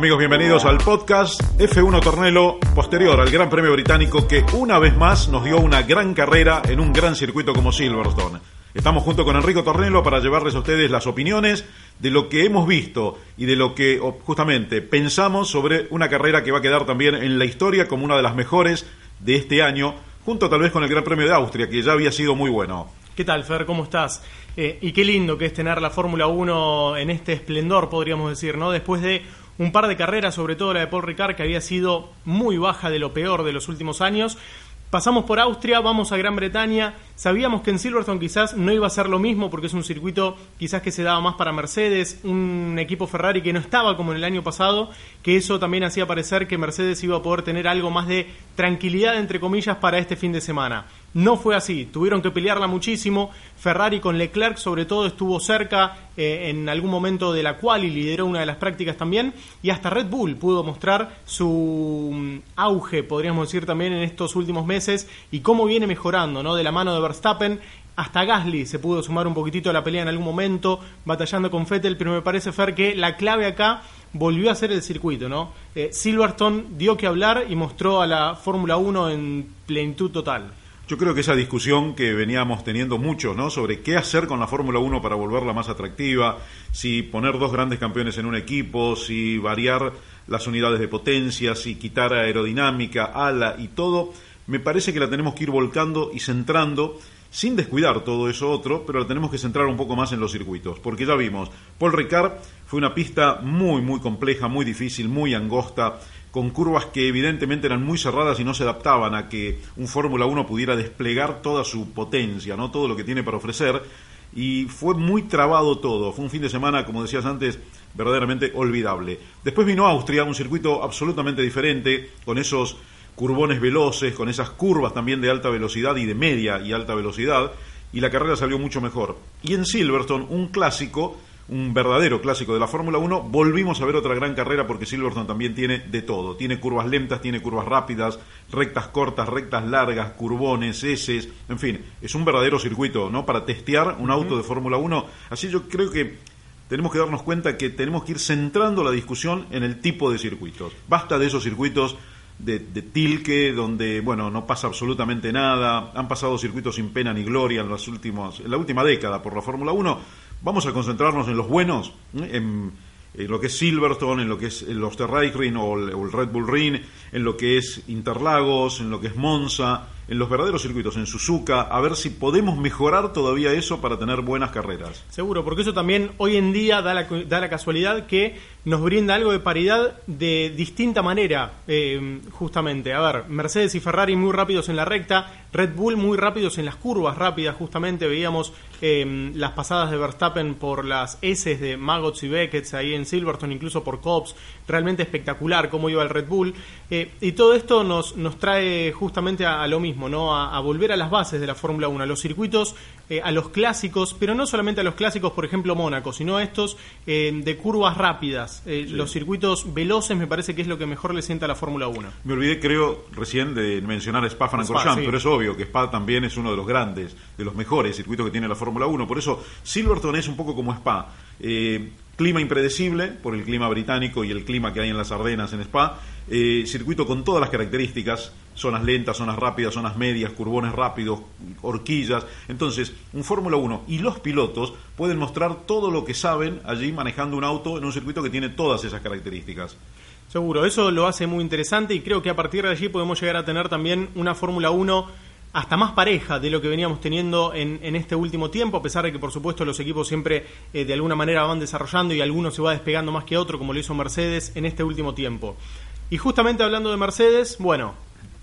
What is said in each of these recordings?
Amigos, bienvenidos al podcast F1 Tornelo, posterior al Gran Premio Británico que una vez más nos dio una gran carrera en un gran circuito como Silverstone. Estamos junto con Enrico Tornelo para llevarles a ustedes las opiniones de lo que hemos visto y de lo que justamente pensamos sobre una carrera que va a quedar también en la historia como una de las mejores de este año, junto tal vez con el Gran Premio de Austria, que ya había sido muy bueno. ¿Qué tal, Fer? ¿Cómo estás? Eh, y qué lindo que es tener la Fórmula 1 en este esplendor, podríamos decir, ¿no? Después de un par de carreras, sobre todo la de Paul Ricard, que había sido muy baja de lo peor de los últimos años. Pasamos por Austria, vamos a Gran Bretaña. Sabíamos que en Silverstone quizás no iba a ser lo mismo porque es un circuito quizás que se daba más para Mercedes, un equipo Ferrari que no estaba como en el año pasado, que eso también hacía parecer que Mercedes iba a poder tener algo más de tranquilidad, entre comillas, para este fin de semana. No fue así, tuvieron que pelearla muchísimo. Ferrari con Leclerc sobre todo estuvo cerca eh, en algún momento de la cual y lideró una de las prácticas también. Y hasta Red Bull pudo mostrar su mm, auge, podríamos decir también en estos últimos meses y cómo viene mejorando, ¿no? De la mano de Verstappen. Hasta Gasly se pudo sumar un poquitito a la pelea en algún momento, batallando con Vettel, pero me parece, Fer, que la clave acá volvió a ser el circuito, ¿no? Eh, Silverstone dio que hablar y mostró a la Fórmula 1 en plenitud total. Yo creo que esa discusión que veníamos teniendo mucho, ¿no? Sobre qué hacer con la Fórmula 1 para volverla más atractiva, si poner dos grandes campeones en un equipo, si variar las unidades de potencia, si quitar aerodinámica, ala y todo, me parece que la tenemos que ir volcando y centrando sin descuidar todo eso otro, pero tenemos que centrar un poco más en los circuitos, porque ya vimos, Paul Ricard fue una pista muy, muy compleja, muy difícil, muy angosta, con curvas que evidentemente eran muy cerradas y no se adaptaban a que un Fórmula 1 pudiera desplegar toda su potencia, no todo lo que tiene para ofrecer. Y fue muy trabado todo. Fue un fin de semana, como decías antes, verdaderamente olvidable. Después vino Austria, un circuito absolutamente diferente, con esos curbones veloces, con esas curvas también de alta velocidad y de media y alta velocidad, y la carrera salió mucho mejor. Y en Silverstone, un clásico un verdadero clásico de la Fórmula 1, volvimos a ver otra gran carrera porque Silverstone también tiene de todo. Tiene curvas lentas, tiene curvas rápidas, rectas cortas, rectas largas, curbones, S, en fin, es un verdadero circuito, ¿no? Para testear un auto de Fórmula 1. Así yo creo que tenemos que darnos cuenta que tenemos que ir centrando la discusión en el tipo de circuitos. Basta de esos circuitos de, de, tilque, donde bueno no pasa absolutamente nada. Han pasado circuitos sin pena ni gloria en los últimos, en la última década por la Fórmula 1. Vamos a concentrarnos en los buenos, en, lo que es Silverstone, en lo que es el Osterreichring o el Red Bull Ring, en lo que es Interlagos, en lo que es Monza, en los verdaderos circuitos, en Suzuka, a ver si podemos mejorar todavía eso para tener buenas carreras. Seguro, porque eso también hoy en día da la, da la casualidad que nos brinda algo de paridad de distinta manera, eh, justamente. A ver, Mercedes y Ferrari muy rápidos en la recta, Red Bull muy rápidos en las curvas rápidas, justamente veíamos eh, las pasadas de Verstappen por las S de Maggots y Beckett ahí en Silverstone, incluso por Cops, realmente espectacular cómo iba el Red Bull. Eh, y todo esto nos, nos trae justamente a lo mismo ¿no? A, volver a las bases de la Fórmula 1, a los circuitos, eh, a los clásicos, pero no solamente a los clásicos, por ejemplo, Mónaco, sino a estos eh, de curvas rápidas. Eh, los circuitos veloces me parece que es lo que mejor le sienta a la Fórmula 1. Me olvidé, creo, recién de mencionar Spa-Francorchamps, pero es obvio que Spa también es uno de los grandes, de los mejores circuitos que tiene la Fórmula 1. Por eso Silverstone es un poco como Spa. clima impredecible por el clima británico y el clima que hay en las Ardenas en Spa, circuito con todas las características, zonas lentas, zonas rápidas, zonas medias, curbones rápidos, horquillas. Entonces, un Fórmula 1 y los pilotos pueden mostrar todo lo que saben allí manejando un auto en un circuito que tiene todas esas características. Seguro, eso lo hace muy interesante y creo que a partir de allí podemos llegar a tener también una Fórmula 1 hasta más pareja de lo que veníamos teniendo en, este último tiempo, a pesar de que por supuesto los equipos siempre eh, de alguna manera van desarrollando y alguno se va despegando más que otro, como lo hizo Mercedes en este último tiempo. Y justamente hablando de Mercedes, bueno,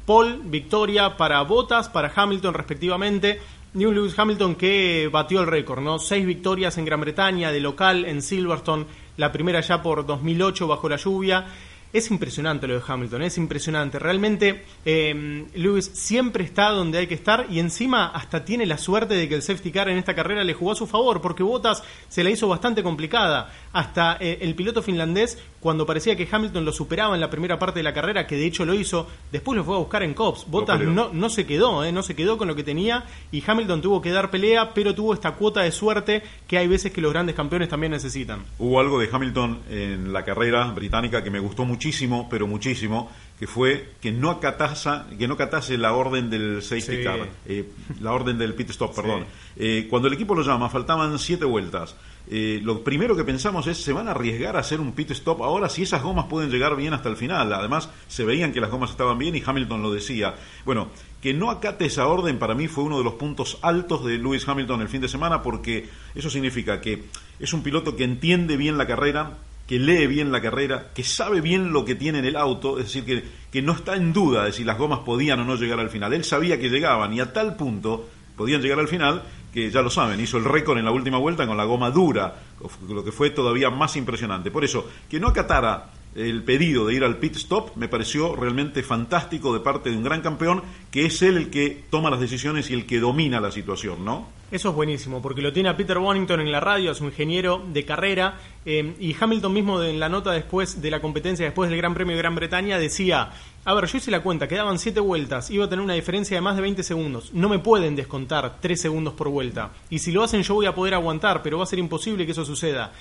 Paul, victoria para Bottas, para Hamilton respectivamente. New Lewis Hamilton que batió el récord, ¿no? Seis victorias en Gran Bretaña, de local en Silverstone, la primera ya por 2008 bajo la lluvia. Es impresionante lo de Hamilton, es impresionante. Realmente eh, Lewis siempre está donde hay que estar y encima hasta tiene la suerte de que el safety car en esta carrera le jugó a su favor, porque Bottas se la hizo bastante complicada. Hasta eh, el piloto finlandés, cuando parecía que Hamilton lo superaba en la primera parte de la carrera, que de hecho lo hizo, después lo fue a buscar en Cops. Bottas no, no se quedó, eh, no se quedó con lo que tenía y Hamilton tuvo que dar pelea, pero tuvo esta cuota de suerte que hay veces que los grandes campeones también necesitan. Hubo algo de Hamilton en la carrera británica que me gustó mucho muchísimo, pero muchísimo, que fue que no acatasa, que no acatase la orden del safety Sí. car, eh, la orden del pit stop, perdón. Eh, cuando el equipo lo llama, faltaban siete vueltas. Eh, lo primero que pensamos es, ¿se van a arriesgar a hacer un pit stop ahora si esas gomas pueden llegar bien hasta el final? Además, se veían que las gomas estaban bien y Hamilton lo decía. Bueno, que no acate esa orden para mí fue uno de los puntos altos de Lewis Hamilton el fin de semana porque eso significa que es un piloto que entiende bien la carrera, que lee bien la carrera, que sabe bien lo que tiene en el auto, es decir, que, que no está en duda de si las gomas podían o no llegar al final. Él sabía que llegaban y a tal punto podían llegar al final que ya lo saben, hizo el récord en la última vuelta con la goma dura, lo que fue todavía más impresionante. Por eso, que no acatara el pedido de ir al pit stop me pareció realmente fantástico de parte de un gran campeón, que es él el que toma las decisiones y el que domina la situación, ¿no? Eso es buenísimo, porque lo tiene a Peter Bonington en la radio, es un ingeniero de carrera, eh, y Hamilton mismo en la nota después de la competencia, después del Gran Premio de Gran Bretaña, decía, a ver, yo hice la cuenta, quedaban 7 vueltas, iba a tener una diferencia de más de 20 segundos, no me pueden descontar 3 segundos por vuelta, y si lo hacen yo voy a poder aguantar, pero va a ser imposible que eso suceda.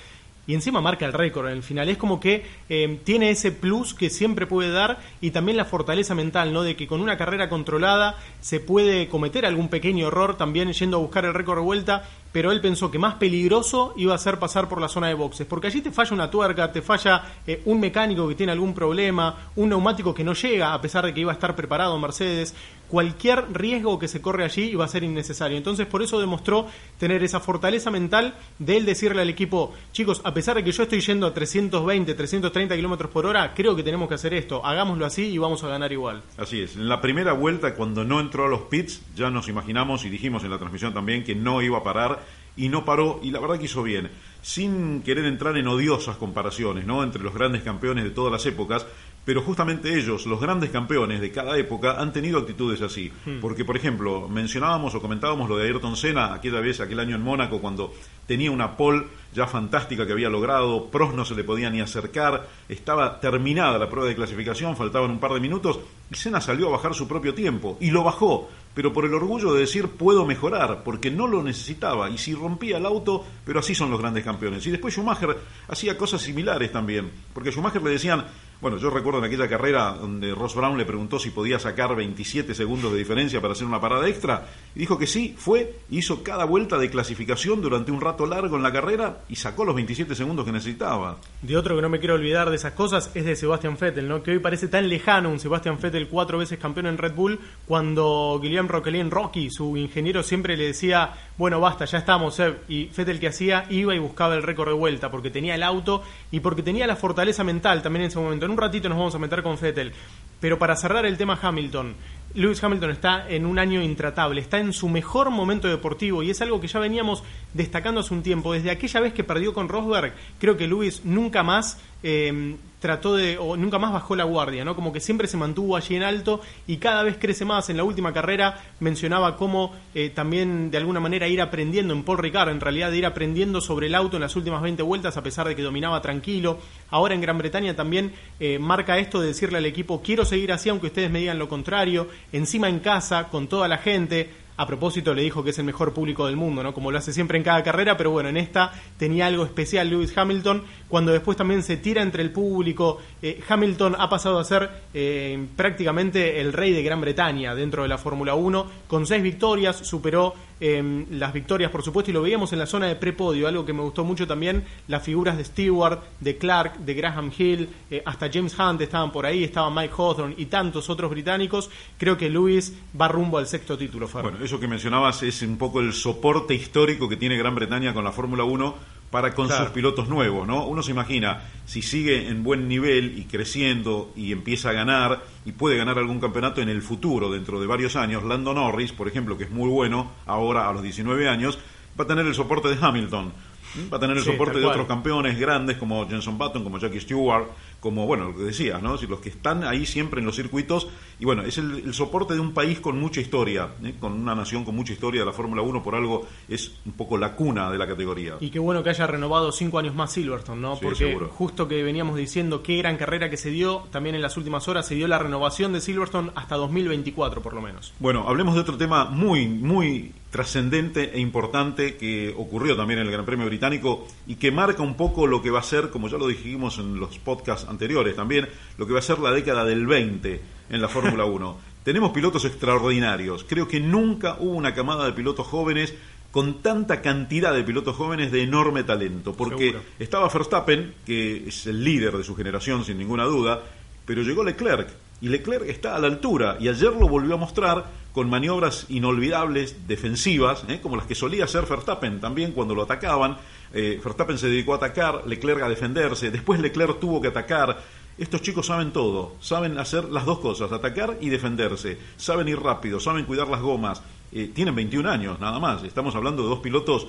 Y encima marca el récord en el final. Es como que eh, tiene ese plus que siempre puede dar y también la fortaleza mental, ¿no? De que con una carrera controlada se puede cometer algún pequeño error también yendo a buscar el récord de vuelta, pero él pensó que más peligroso iba a ser pasar por la zona de boxes, porque allí te falla una tuerca, te falla eh, un mecánico que tiene algún problema, un neumático que no llega a pesar de que iba a estar preparado Mercedes, cualquier riesgo que se corre allí iba a ser innecesario. Entonces por eso demostró tener esa fortaleza mental de él decirle al equipo, chicos, a pesar de que yo estoy yendo a 320, 330 kilómetros por hora, creo que tenemos que hacer esto, hagámoslo así y vamos a ganar igual. Así es. En la primera vuelta, cuando no entró a los pits, ya nos imaginamos y dijimos en la transmisión también que no iba a parar y no paró y la verdad que hizo bien. Sin querer entrar en odiosas comparaciones, ¿no? Entre los grandes campeones de todas las épocas, pero justamente ellos, los grandes campeones de cada época, han tenido actitudes así. Porque, por ejemplo, mencionábamos o comentábamos lo de Ayrton Senna aquella vez, aquel año en Mónaco, cuando tenía una pole ya fantástica que había logrado, Prost no se le podía ni acercar, estaba terminada la prueba de clasificación, faltaban un par de minutos, y Senna salió a bajar su propio tiempo, y lo bajó, pero por el orgullo de decir puedo mejorar, porque no lo necesitaba, y si rompía el auto, pero así son los grandes campeones. Y después Schumacher hacía cosas similares también, porque a Schumacher le decían, bueno, yo recuerdo en aquella carrera donde Ross Brown le preguntó si podía sacar 27 segundos de diferencia para hacer una parada extra, y dijo que sí, fue, hizo cada vuelta de clasificación durante un rato largo en la carrera y sacó los 27 segundos que necesitaba. De otro que no me quiero olvidar de esas cosas es de Sebastian Vettel, ¿no? Que hoy parece tan lejano un Sebastian Vettel cuatro veces campeón en Red Bull, cuando Guillaume Roquelin Rocky, su ingeniero, siempre le decía, bueno, basta, ya estamos, Seb. Y Vettel que hacía, iba y buscaba el récord de vuelta, porque tenía el auto y porque tenía la fortaleza mental también en ese momento. En un ratito nos vamos a meter con Vettel. Pero para cerrar el tema Hamilton, Lewis Hamilton está en un año intratable, está en su mejor momento deportivo y es algo que ya veníamos destacando hace un tiempo. Desde aquella vez que perdió con Rosberg, creo que Lewis nunca más eh, trató de, o nunca más bajó la guardia, ¿no? Como que siempre se mantuvo allí en alto y cada vez crece más. En la última carrera mencionaba cómo eh, también de alguna manera ir aprendiendo en Paul Ricard, en realidad de ir aprendiendo sobre el auto en las últimas 20 vueltas a pesar de que dominaba tranquilo. Ahora en Gran Bretaña también eh, marca esto de decirle al equipo, quiero seguir así aunque ustedes me digan lo contrario, encima en casa, con toda la gente, a propósito le dijo que es el mejor público del mundo, ¿no? Como lo hace siempre en cada carrera, pero bueno, en esta tenía algo especial Lewis Hamilton, cuando después también se tira entre el público, eh, Hamilton ha pasado a ser eh, prácticamente el rey de Gran Bretaña dentro de la Fórmula 1, con seis victorias, superó eh, las victorias por supuesto y lo veíamos en la zona de prepodio, algo que me gustó mucho también, las figuras de Stewart, de Clark, de Graham Hill, eh, hasta James Hunt estaban por ahí, estaba Mike Hawthorne y tantos otros británicos, creo que Lewis va rumbo al sexto título. Bueno, eso que mencionabas es un poco el soporte histórico que tiene Gran Bretaña con la Fórmula 1, para con sus pilotos nuevos, ¿no? Uno se imagina, si sigue en buen nivel y creciendo y empieza a ganar y puede ganar algún campeonato en el futuro, dentro de varios años, Lando Norris, por ejemplo, que es muy bueno ahora a los 19 años, va a tener el soporte de Hamilton. Va a tener el soporte de otros campeones grandes como Jenson Button, como Jackie Stewart, como, bueno, lo que decías, ¿no? los que están ahí siempre en los circuitos, y bueno, es el, soporte de un país con mucha historia, ¿eh? con una nación con mucha historia de la Fórmula 1, por algo es un poco la cuna de la categoría. Y qué bueno que haya renovado cinco años más Silverstone, ¿no? Porque justo que veníamos diciendo qué gran carrera que se dio, también en las últimas horas se dio la renovación de Silverstone hasta 2024 por lo menos. Bueno, hablemos de otro tema muy, muy trascendente e importante que ocurrió también en el Gran Premio Británico y que marca un poco lo que va a ser, como ya lo dijimos en los podcasts anteriores también, lo que va a ser la década del 20 en la Fórmula 1. Tenemos pilotos extraordinarios. Creo que nunca hubo una camada de pilotos jóvenes con tanta cantidad de pilotos jóvenes de enorme talento, porque estaba Verstappen, que es el líder de su generación sin ninguna duda, pero llegó Leclerc y Leclerc está a la altura y ayer lo volvió a mostrar con maniobras inolvidables defensivas, ¿eh? como las que solía hacer Verstappen también cuando lo atacaban. Eh, Verstappen se dedicó a atacar, Leclerc a defenderse, después Leclerc tuvo que atacar. Estos chicos saben todo, saben hacer las dos cosas, atacar y defenderse, saben ir rápido, saben cuidar las gomas. Eh, tienen 21 años nada más, estamos hablando de dos pilotos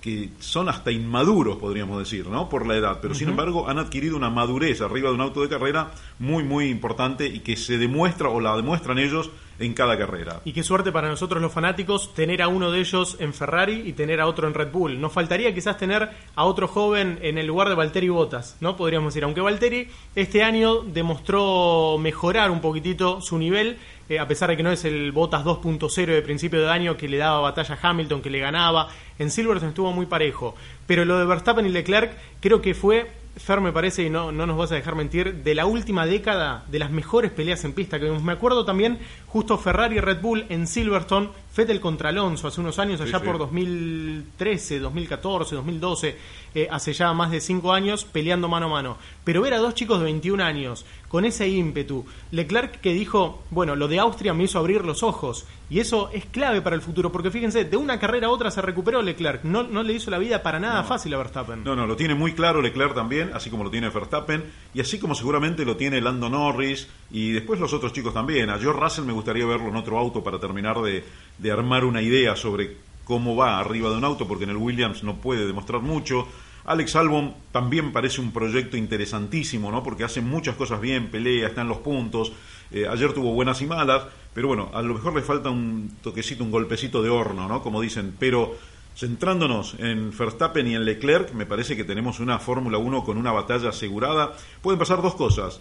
que son hasta inmaduros, podríamos decir, ¿no? Por la edad, pero sin embargo han adquirido una madurez arriba de un auto de carrera muy, muy importante y que se demuestra o la demuestran ellos en cada carrera. Y qué suerte para nosotros los fanáticos tener a uno de ellos en Ferrari y tener a otro en Red Bull. Nos faltaría quizás tener a otro joven en el lugar de Valtteri Bottas, ¿no? Podríamos decir, aunque Valtteri este año demostró mejorar un poquitito su nivel, eh, a pesar de que no es el Bottas 2.0 de principio de año que le daba batalla a Hamilton, que le ganaba, en Silverstone estuvo muy parejo. Pero lo de Verstappen y Leclerc creo que fue Fer, me parece, y no, no nos vas a dejar mentir, de la última década de las mejores peleas en pista que. Me acuerdo también justo Ferrari y Red Bull en Silverstone, Fettel contra Alonso hace unos años, allá por 2013, 2014, 2012, hace ya más de cinco años, peleando mano a mano. Pero ver a dos chicos de 21 años con ese ímpetu, Leclerc que dijo, bueno, lo de Austria me hizo abrir los ojos, y eso es clave para el futuro, porque fíjense, de una carrera a otra se recuperó Leclerc, no, no le hizo la vida para nada fácil a Verstappen. No, no, lo tiene muy claro Leclerc también, así como lo tiene Verstappen, y así como seguramente lo tiene Lando Norris, y después los otros chicos también. A George Russell me gustaría verlo en otro auto para terminar de, de armar una idea sobre cómo va arriba de un auto, porque en el Williams no puede demostrar mucho. Alex Albon también parece un proyecto interesantísimo, ¿no? Porque hace muchas cosas bien, pelea, está en los puntos. Eh, ayer tuvo buenas y malas, pero bueno, a lo mejor le falta un toquecito, un golpecito de horno, ¿no? Como dicen, pero centrándonos en Verstappen y en Leclerc, me parece que tenemos una Fórmula 1 con una batalla asegurada. Pueden pasar dos cosas.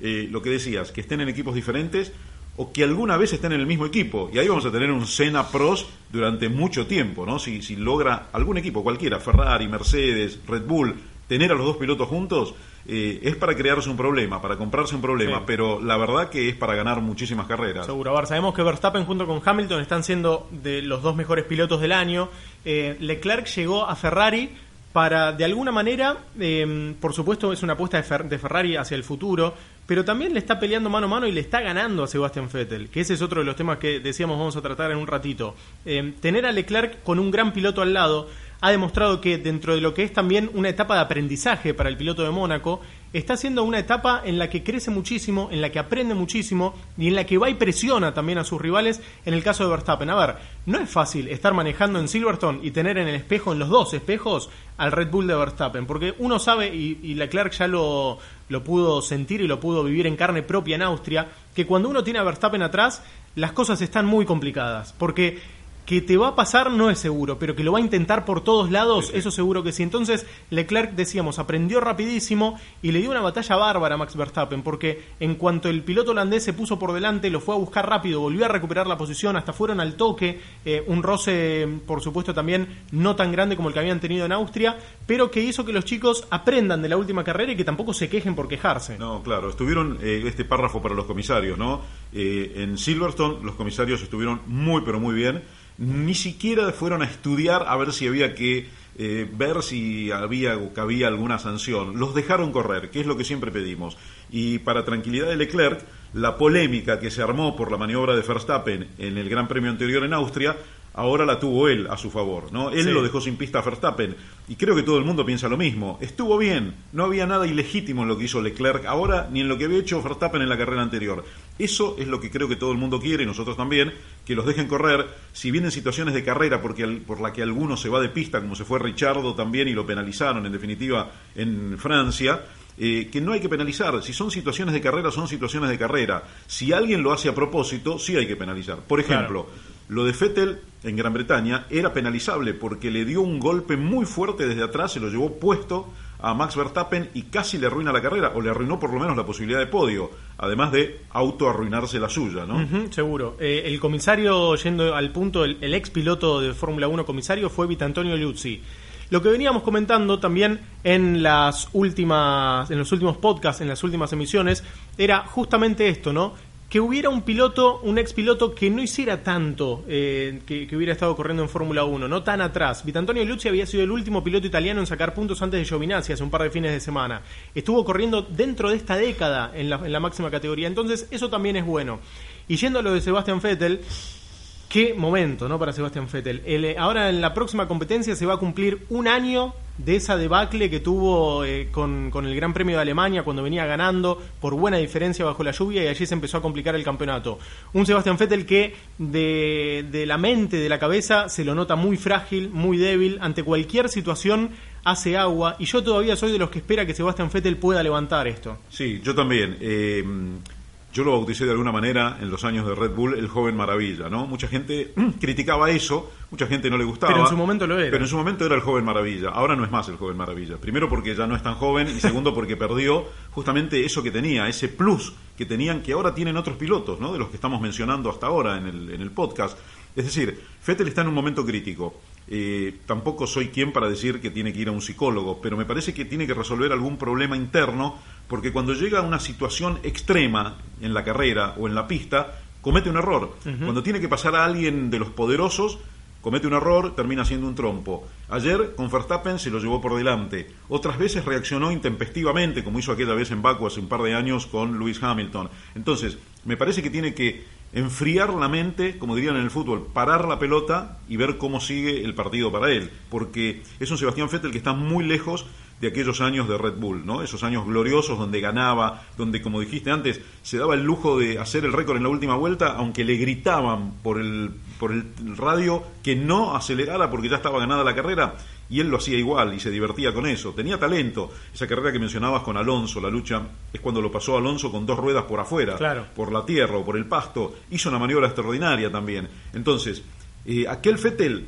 Eh, lo que decías, que estén en equipos diferentes o que alguna vez estén en el mismo equipo. Y ahí vamos a tener un Senna Pros durante mucho tiempo, ¿no? Si, si logra algún equipo, cualquiera, Ferrari, Mercedes, Red Bull, tener a los dos pilotos juntos, eh, es para crearse un problema, para comprarse un problema, pero la verdad que es para ganar muchísimas carreras. Seguro, a ver, sabemos que Verstappen junto con Hamilton están siendo de los dos mejores pilotos del año. Eh, Leclerc llegó a Ferrari para, de alguna manera, eh, por supuesto es una apuesta de, Ferrari hacia el futuro, pero también le está peleando mano a mano y le está ganando a Sebastian Vettel, que ese es otro de los temas que decíamos vamos a tratar en un ratito. tener a Leclerc con un gran piloto al lado ha demostrado que dentro de lo que es también una etapa de aprendizaje para el piloto de Mónaco, está siendo una etapa en la que crece muchísimo, en la que aprende muchísimo y en la que va y presiona también a sus rivales en el caso de Verstappen. A ver, no es fácil estar manejando en Silverstone y tener en el espejo, en los dos espejos, al Red Bull de Verstappen, porque uno sabe, y, y Leclerc ya lo, lo pudo sentir y lo pudo vivir en carne propia en Austria, que cuando uno tiene a Verstappen atrás, las cosas están muy complicadas, porque que te va a pasar no es seguro, pero que lo va a intentar por todos lados, eso seguro que sí. Entonces, Leclerc, decíamos, aprendió rapidísimo y le dio una batalla bárbara a Max Verstappen, porque en cuanto el piloto holandés se puso por delante, lo fue a buscar rápido, volvió a recuperar la posición, hasta fueron al toque, eh, un roce, por supuesto, también no tan grande como el que habían tenido en Austria, pero que hizo que los chicos aprendan de la última carrera y que tampoco se quejen por quejarse. No, claro, estuvieron eh, este párrafo para los comisarios, ¿no? Eh, en Silverstone los comisarios estuvieron muy, pero muy bien ni siquiera fueron a estudiar a ver si había que eh, ver si había o cabía alguna sanción. Los dejaron correr, que es lo que siempre pedimos. Y para tranquilidad de Leclerc, la polémica que se armó por la maniobra de Verstappen en el Gran Premio anterior en Austria ahora la tuvo él a su favor, ¿no? Él lo dejó sin pista a Verstappen y creo que todo el mundo piensa lo mismo. Estuvo bien, no había nada ilegítimo en lo que hizo Leclerc ahora ni en lo que había hecho Verstappen en la carrera anterior. Eso es lo que creo que todo el mundo quiere y nosotros también, que los dejen correr, si vienen situaciones de carrera porque por la que alguno se va de pista, como se fue Richardo también y lo penalizaron en definitiva en Francia, eh, que no hay que penalizar. Si son situaciones de carrera, son situaciones de carrera. Si alguien lo hace a propósito, sí hay que penalizar. Por ejemplo, lo de Fettel en Gran Bretaña era penalizable porque le dio un golpe muy fuerte desde atrás, se lo llevó puesto a Max Verstappen y casi le arruina la carrera, o le arruinó por lo menos la posibilidad de podio, además de auto-arruinarse la suya, ¿no? seguro. Eh, el comisario, yendo al punto, el, ex piloto de Fórmula 1 comisario fue Vitantonio Liuzzi. Lo que veníamos comentando también en las últimas, en los últimos podcasts, en las últimas emisiones, era justamente esto, ¿no? Que hubiera un piloto, un ex piloto que no hiciera tanto eh, que, hubiera estado corriendo en Fórmula 1, no tan atrás. Vitantonio Lucci había sido el último piloto italiano en sacar puntos antes de Giovinazzi hace un par de fines de semana. Estuvo corriendo dentro de esta década en la, en la máxima categoría, entonces eso también es bueno. Y yendo a lo de Sebastian Vettel, Qué momento, ¿no? Para Sebastián Vettel. Eh, ahora en la próxima competencia se va a cumplir un año de esa debacle que tuvo eh, con, el Gran Premio de Alemania cuando venía ganando por buena diferencia bajo la lluvia y allí se empezó a complicar el campeonato. Un Sebastián Vettel que de, de la mente, de la cabeza, se lo nota muy frágil, muy débil, ante cualquier situación hace agua y yo todavía soy de los que espera que Sebastián Vettel pueda levantar esto. Sí, yo también. Eh yo lo bauticé de alguna manera en los años de Red Bull el joven maravilla, ¿no? Mucha gente criticaba eso, mucha gente no le gustaba. Pero en su momento lo era. Pero en su momento era el joven maravilla. Ahora no es más el joven maravilla. Primero porque ya no es tan joven y segundo porque perdió justamente eso que tenía, ese plus que tenían que ahora tienen otros pilotos, ¿no? De los que estamos mencionando hasta ahora en el, en el podcast. Es decir, Fettel está en un momento crítico. Eh, tampoco soy quien para decir que tiene que ir a un psicólogo, pero me parece que tiene que resolver algún problema interno, porque cuando llega a una situación extrema en la carrera o en la pista, comete un error. Cuando tiene que pasar a alguien de los poderosos, comete un error, termina siendo un trompo. Ayer con Verstappen se lo llevó por delante. Otras veces reaccionó intempestivamente, como hizo aquella vez en Baku hace un par de años con Lewis Hamilton. Entonces, me parece que tiene que enfriar la mente, como dirían en el fútbol, parar la pelota y ver cómo sigue el partido para él, porque es un Sebastián Vettel que está muy lejos de aquellos años de Red Bull, ¿no? Esos años gloriosos donde ganaba, donde como dijiste antes, se daba el lujo de hacer el récord en la última vuelta, aunque le gritaban por el por el radio que no acelerara porque ya estaba ganada la carrera y él lo hacía igual y se divertía con eso. Tenía talento. Esa carrera que mencionabas con Alonso, la lucha, es cuando lo pasó Alonso con dos ruedas por afuera, por la tierra o por el pasto. Hizo una maniobra extraordinaria también. Entonces, eh, aquel Fettel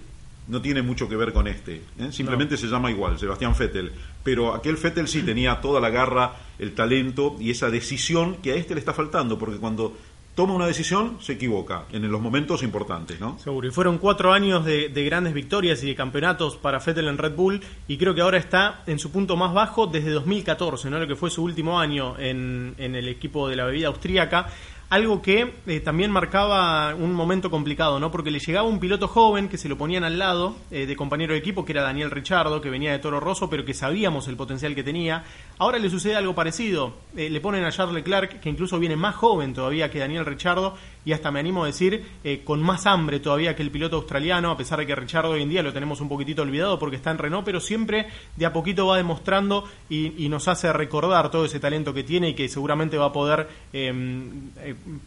no tiene mucho que ver con este. ¿eh? Simplemente se llama igual, Sebastián Fettel. Pero aquel Fettel sí tenía toda la garra, el talento y esa decisión que a este le está faltando, porque cuando toma una decisión, se equivoca en los momentos importantes, ¿no? Seguro. Y fueron cuatro años de, grandes victorias y de campeonatos para Vettel en Red Bull y creo que ahora está en su punto más bajo desde 2014, ¿no? Lo que fue su último año en, en el equipo de la bebida austríaca algo que eh, también marcaba un momento complicado, ¿no? Porque le llegaba un piloto joven que se lo ponían al lado eh, de compañero de equipo, que era Daniel Richardo, que venía de Toro Rosso, pero que sabíamos el potencial que tenía. Ahora le sucede algo parecido. Eh, le ponen a Charles Leclerc, que incluso viene más joven todavía que Daniel Richardo, y hasta me animo a decir, con más hambre todavía que el piloto australiano, a pesar de que Richardo hoy en día lo tenemos un poquitito olvidado porque está en Renault, pero siempre de a poquito va demostrando y, nos hace recordar todo ese talento que tiene y que seguramente va a poder em,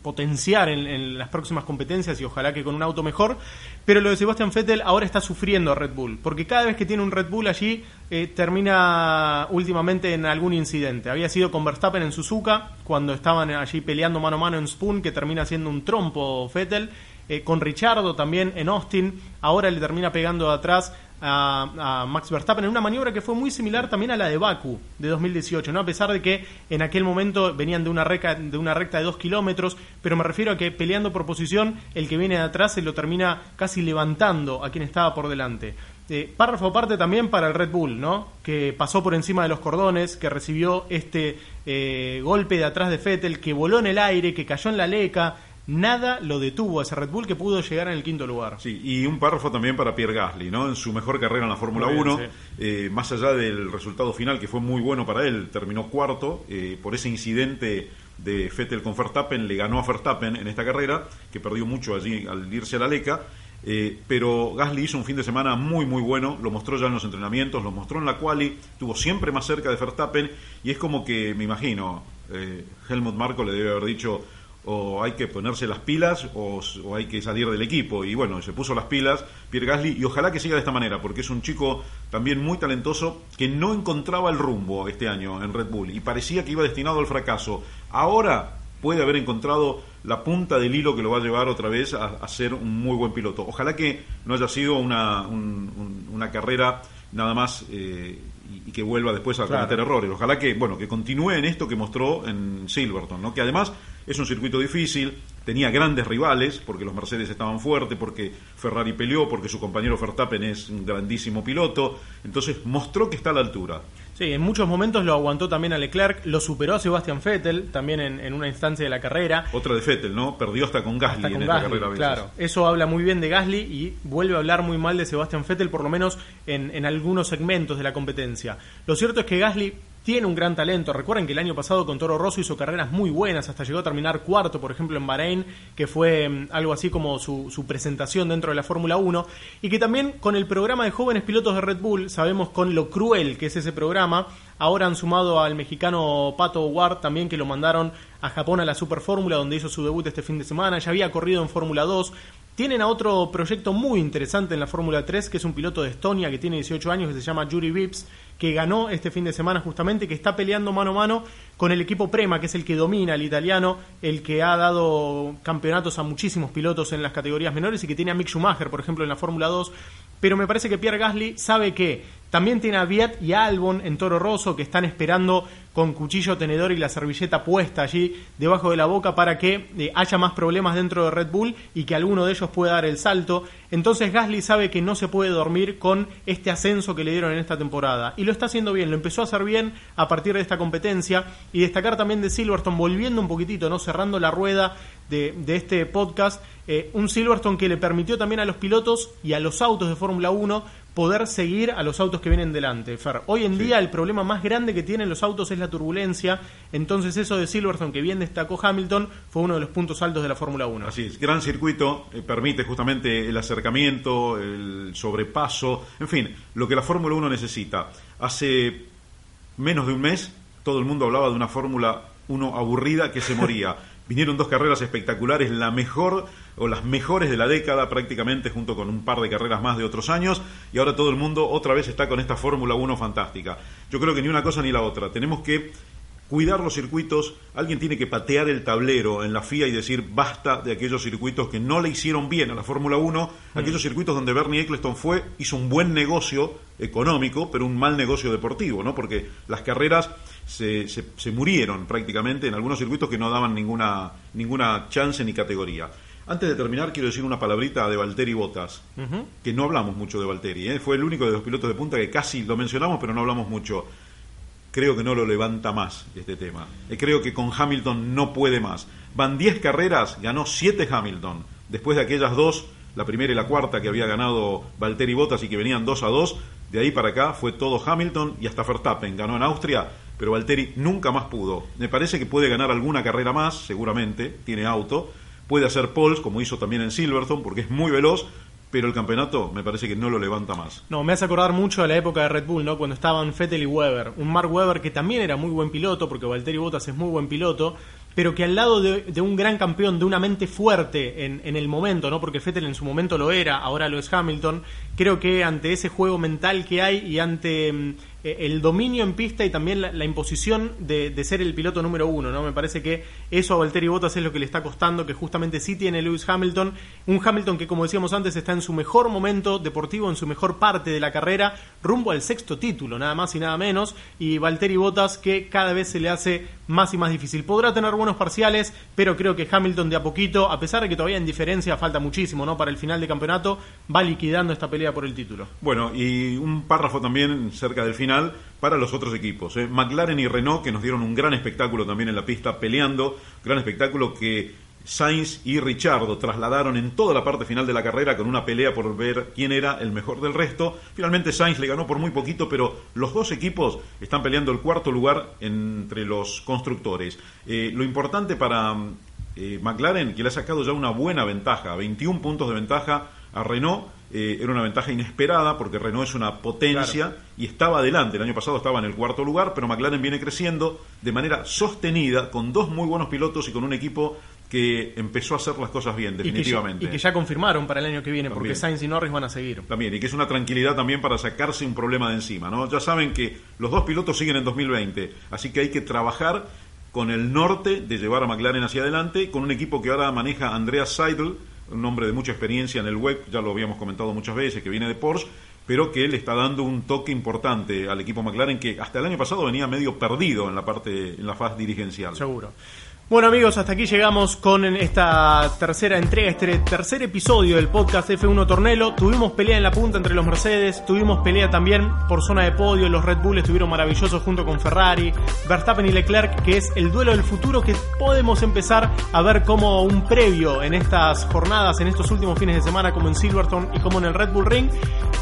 potenciar en, las próximas competencias y ojalá que con un auto mejor. Pero lo de Sebastian Vettel ahora está sufriendo a Red Bull, porque cada vez que tiene un Red Bull allí eh, termina últimamente en algún incidente. Había sido con Verstappen en Suzuka, cuando estaban allí peleando mano a mano en Spoon, que termina siendo un trompo Vettel. Eh, con Richardo también en Austin, ahora le termina pegando de atrás a, Max Verstappen en una maniobra que fue muy similar también a la de Baku de 2018, ¿no? a pesar de que en aquel momento venían de una, recta, de una recta de dos kilómetros, pero me refiero a que peleando por posición, el que viene de atrás se lo termina casi levantando a quien estaba por delante. Eh, párrafo aparte también para el Red Bull, ¿no? que pasó por encima de los cordones, que recibió este eh, golpe de atrás de Fettel, que voló en el aire, que cayó en la leca, nada lo detuvo a ese Red Bull que pudo llegar en el quinto lugar. Sí, y un párrafo también para Pierre Gasly, ¿no? En su mejor carrera en la Fórmula 1, eh, más allá del resultado final que fue muy bueno para él, terminó cuarto eh, por ese incidente de Vettel con Verstappen, le ganó a Verstappen en esta carrera, que perdió mucho allí al irse a la Leca. Eh, pero Gasly hizo un fin de semana muy muy bueno, lo mostró ya en los entrenamientos, lo mostró en la quali, estuvo siempre más cerca de Verstappen y es como que, me imagino, Helmut Marco le debe haber dicho o hay que ponerse las pilas o, hay que salir del equipo. Y bueno, se puso las pilas Pierre Gasly y ojalá que siga de esta manera, porque es un chico también muy talentoso que no encontraba el rumbo este año en Red Bull y parecía que iba destinado al fracaso. Ahora puede haber encontrado la punta del hilo que lo va a llevar otra vez a, ser un muy buen piloto. Ojalá que no haya sido una, una carrera nada más eh, y, que vuelva después a cometer errores. Ojalá que, bueno, que continúe en esto que mostró en Silverton, ¿no? que además es un circuito difícil, tenía grandes rivales, porque los Mercedes estaban fuertes, porque Ferrari peleó, porque su compañero Verstappen es un grandísimo piloto, entonces mostró que está a la altura. Sí, en muchos momentos lo aguantó también a Leclerc, lo superó a Sebastian Vettel también en, una instancia de la carrera. Otra de Vettel, ¿no? Perdió hasta con Gasly en esta carrera. Claro, eso habla muy bien de Gasly y vuelve a hablar muy mal de Sebastian Vettel, por lo menos en, en algunos segmentos de la competencia. Lo cierto es que Gasly tiene un gran talento. Recuerden que el año pasado con Toro Rosso hizo carreras muy buenas, hasta llegó a terminar cuarto, por ejemplo, en Bahrein, que fue mm, algo así como su, su presentación dentro de la Fórmula 1, y que también con el programa de jóvenes pilotos de Red Bull, sabemos con lo cruel que es ese programa, ahora han sumado al mexicano Pato Ward también que lo mandaron a Japón a la Super Fórmula, donde hizo su debut este fin de semana, ya había corrido en Fórmula 2, tienen a otro proyecto muy interesante en la Fórmula 3, que es un piloto de Estonia que tiene 18 años, que se llama Yuri Vips, que ganó este fin de semana justamente, que está peleando mano a mano con el equipo Prema, que es el que domina el italiano, el que ha dado campeonatos a muchísimos pilotos en las categorías menores y que tiene a Mick Schumacher, por ejemplo, en la Fórmula 2. Pero me parece que Pierre Gasly sabe que también tiene a Viet y a Albon en Toro Rosso que están esperando con cuchillo, tenedor y la servilleta puesta allí debajo de la boca para que eh, haya más problemas dentro de Red Bull y que alguno de ellos pueda dar el salto. Entonces Gasly sabe que no se puede dormir con este ascenso que le dieron en esta temporada. Y lo está haciendo bien, lo empezó a hacer bien a partir de esta competencia. Y destacar también de Silverstone, volviendo un poquitito, ¿no? Cerrando la rueda de, de este podcast, eh, un Silverstone que le permitió también a los pilotos y a los autos de Fórmula 1 poder seguir a los autos que vienen delante. Fer, hoy en día el problema más grande que tienen los autos es la turbulencia, entonces eso de Silverstone que bien destacó Hamilton fue uno de los puntos altos de la Fórmula 1. Así es, gran circuito, eh, permite justamente el acercamiento, el sobrepaso, en fin, lo que la Fórmula 1 necesita. Hace menos de un mes todo el mundo hablaba de una Fórmula 1 aburrida que se moría. Vinieron dos carreras espectaculares, la mejor o las mejores de la década prácticamente, junto con un par de carreras más de otros años, y ahora todo el mundo otra vez está con esta Fórmula 1 fantástica. Yo creo que ni una cosa ni la otra. Tenemos que cuidar los circuitos, alguien tiene que patear el tablero en la FIA y decir basta de aquellos circuitos que no le hicieron bien a la Fórmula 1, mm. aquellos circuitos donde Bernie Eccleston fue, hizo un buen negocio económico, pero un mal negocio deportivo, ¿no? Porque las carreras se, se, murieron prácticamente en algunos circuitos que no daban ninguna, ninguna chance ni categoría. Antes de terminar, quiero decir una palabrita de Valtteri Bottas, que no hablamos mucho de Valtteri. ¿eh? Fue el único de los pilotos de punta que casi lo mencionamos, pero no hablamos mucho. Creo que no lo levanta más este tema. Eh, creo que con Hamilton no puede más. Van 10 carreras, ganó 7 Hamilton. Después de aquellas dos, la primera y la cuarta que había ganado Valtteri Bottas y que venían 2 a 2, de ahí para acá fue todo Hamilton y hasta Verstappen. Ganó en Austria pero Valtteri nunca más pudo. Me parece que puede ganar alguna carrera más, seguramente, tiene auto, puede hacer poles, como hizo también en Silverstone, porque es muy veloz, pero el campeonato me parece que no lo levanta más. No, me hace acordar mucho de la época de Red Bull, ¿no? Cuando estaban Vettel y Weber. Un Mark Webber que también era muy buen piloto, porque Valtteri Bottas es muy buen piloto, pero que al lado de, un gran campeón, de una mente fuerte en, en, el momento, ¿no? Porque Vettel en su momento lo era, ahora lo es Hamilton, creo que ante ese juego mental que hay y ante mm, el dominio en pista y también la, imposición de, ser el piloto número uno, ¿no? Me parece que eso a Valtteri Bottas es lo que le está costando, que justamente sí tiene Lewis Hamilton, un Hamilton que como decíamos antes está en su mejor momento deportivo, en su mejor parte de la carrera, rumbo al sexto título, nada más y nada menos, y Valtteri Bottas que cada vez se le hace más y más difícil. Podrá tener buenos parciales, pero creo que Hamilton de a poquito, a pesar de que todavía en diferencia falta muchísimo, ¿no? Para el final de campeonato, va liquidando esta pelea por el título. Bueno, y un párrafo también cerca del final para los otros equipos. ¿eh? McLaren y Renault, que nos dieron un gran espectáculo también en la pista, peleando, gran espectáculo que Sainz y Richardo trasladaron en toda la parte final de la carrera con una pelea por ver quién era el mejor del resto. Finalmente Sainz le ganó por muy poquito, pero los dos equipos están peleando el cuarto lugar entre los constructores. Eh, lo importante para eh, McLaren, que le ha sacado ya una buena ventaja, 21 puntos de ventaja a Renault eh, era una ventaja inesperada porque Renault es una potencia y estaba adelante. El año pasado estaba en el cuarto lugar, pero McLaren viene creciendo de manera sostenida con dos muy buenos pilotos y con un equipo que empezó a hacer las cosas bien, definitivamente. Y que ya, confirmaron para el año que viene, porque Sainz y Norris van a seguir. También, y que es una tranquilidad también para sacarse un problema de encima. ¿no? Ya saben que los dos pilotos siguen en 2020, así que hay que trabajar con el norte de llevar a McLaren hacia adelante, con un equipo que ahora maneja Andreas Seidel, un hombre de mucha experiencia en el web, ya lo habíamos comentado muchas veces, que viene de Porsche, pero que le está dando un toque importante al equipo McLaren que hasta el año pasado venía medio perdido en la parte en la fase dirigencial. Seguro. Bueno amigos, hasta aquí llegamos con esta tercera entrega, este tercer episodio del podcast F1 Tornelo. Tuvimos pelea en la punta entre los Mercedes, tuvimos pelea también por zona de podio, los Red Bull estuvieron maravillosos junto con Ferrari, Verstappen y Leclerc, que es el duelo del futuro que podemos empezar a ver como un previo en estas jornadas, en estos últimos fines de semana, como en Silverstone y como en el Red Bull Ring.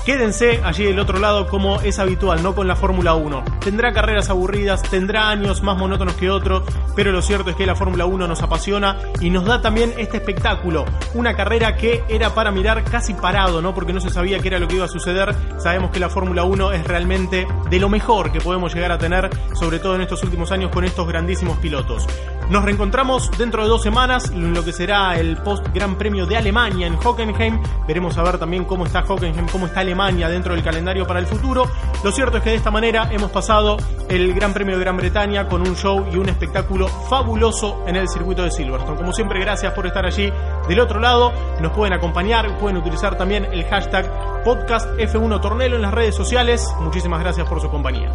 Quédense allí del otro lado como es habitual, no con la Fórmula 1. Tendrá carreras aburridas, tendrá años más monótonos que otros, pero lo cierto es que la Fórmula 1 nos apasiona y nos da también este espectáculo. Una carrera que era para mirar casi parado, ¿no? Porque no se sabía qué era lo que iba a suceder. Sabemos que la Fórmula 1 es realmente de lo mejor que podemos llegar a tener, sobre todo en estos últimos años con estos grandísimos pilotos. Nos reencontramos dentro de dos semanas en lo que será el post Gran Premio de Alemania en Hockenheim. Veremos a ver también cómo está Hockenheim, cómo está Alemania dentro del calendario para el futuro. Lo cierto es que de esta manera hemos pasado el Gran Premio de Gran Bretaña con un show y un espectáculo fabuloso en el circuito de Silverstone. Como siempre, gracias por estar allí del otro lado. Nos pueden acompañar, pueden utilizar también el hashtag podcast F1 Tornelo en las redes sociales. Muchísimas gracias por su compañía.